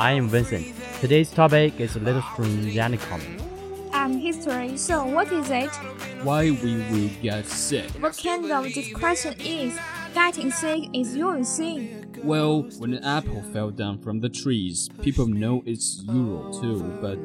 I am Vincent. Today's topic is a little strange and common. and history. So, what is it? Why we will get sick? What kind of this question is? Getting sick is your thing. Well, when an apple fell down from the trees, people know it's Euro too, but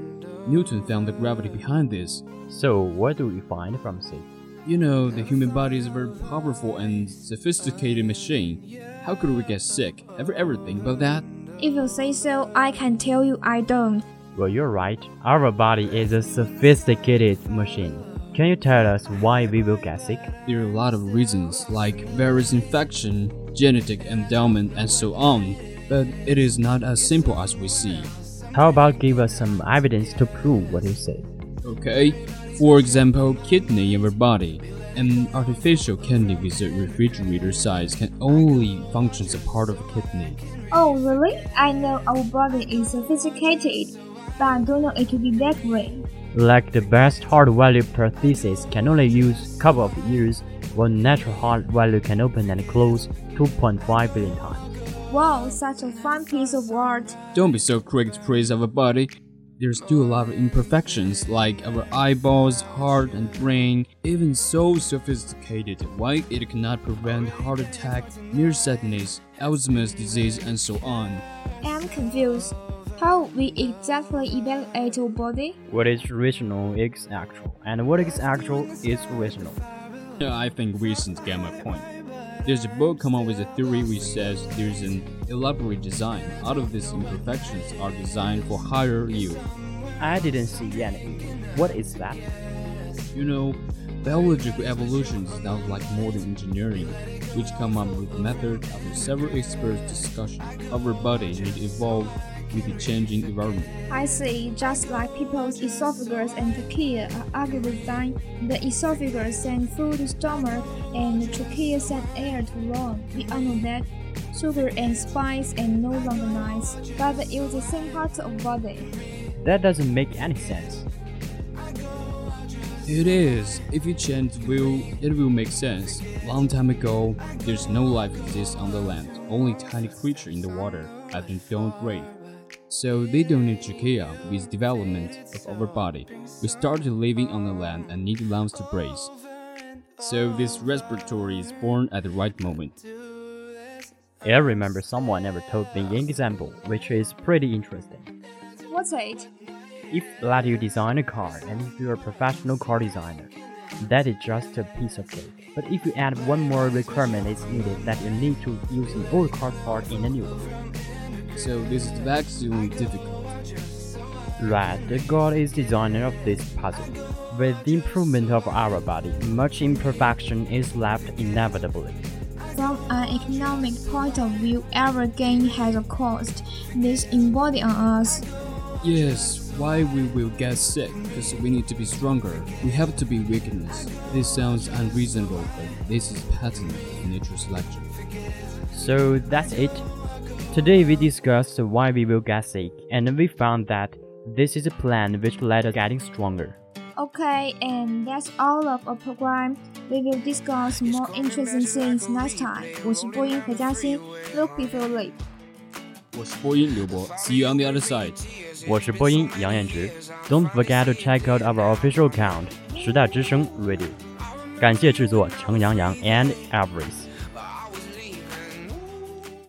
Newton found the gravity behind this. So, what do we find from sick? You know, the human body is a very powerful and sophisticated machine. How could we get sick? Ever ever think about that? If you say so, I can tell you I don't. Well, you're right. Our body is a sophisticated machine. Can you tell us why we will get sick? There are a lot of reasons, like various infection, genetic endowment, and so on. But it is not as simple as we see. How about give us some evidence to prove what you say? Okay? For example, kidney in our body. An artificial kidney with a refrigerator size can only function as a part of a kidney. Oh, really? I know our body is sophisticated, but I don't know it to be that way. Like the best heart valve prosthesis can only use couple of years, while natural heart valve can open and close 2.5 billion times. Wow, such a fun piece of art. Don't be so quick to praise our body. There's still a lot of imperfections, like our eyeballs, heart, and brain. Even so sophisticated, why it cannot prevent heart attack, nearsightedness, Alzheimer's disease, and so on. I'm confused. How we exactly evaluate our body? What is rational is actual, and what is actual is rational. Yeah, I think we should get my point. There's a book come up with a theory which says there's an elaborate design. Out of these imperfections are designed for higher yield. I didn't see any. What is that? You know, biological evolution is not like modern engineering, which come up with method after several experts' discussion. Our body need evolve with the changing environment. I see, just like people's esophagus and trachea are ugly design, the esophagus send food to stomach and the trachea send air to lung. We all know that. Sugar and spice are no longer nice, but they use the same parts of body. That doesn't make any sense. It is. If you change will, it will make sense. Long time ago, there's no life exists on the land. Only tiny creature in the water I've been found brave. So they don't need trachea with development of our body. We started living on the land and need lungs to breathe. So this respiratory is born at the right moment. I remember someone ever told me an example, which is pretty interesting. What's it? If let you design a car, and if you're a professional car designer, that is just a piece of cake. But if you add one more requirement is needed that you need to use an old car part in a new one. So this is vastly difficult. Right, the God is designer of this puzzle. With the improvement of our body, much imperfection is left inevitably. From an economic point of view, every gain has a cost. This embodied on us. Yes, why we will get sick because we need to be stronger. We have to be weakness. This sounds unreasonable, but this is pattern of natural selection. So that's it. Today we discussed why we will get sick, and we found that this is a plan which led us getting stronger. Okay, and that's all of our program. We will discuss more interesting things next time. 我是播音何嘉欣，Look before leap。我是播音刘博，See you on the other side. 我是播音杨晏直. Don't forget to check out our official account 时代之声 Radio。感谢制作程洋洋 and Everest。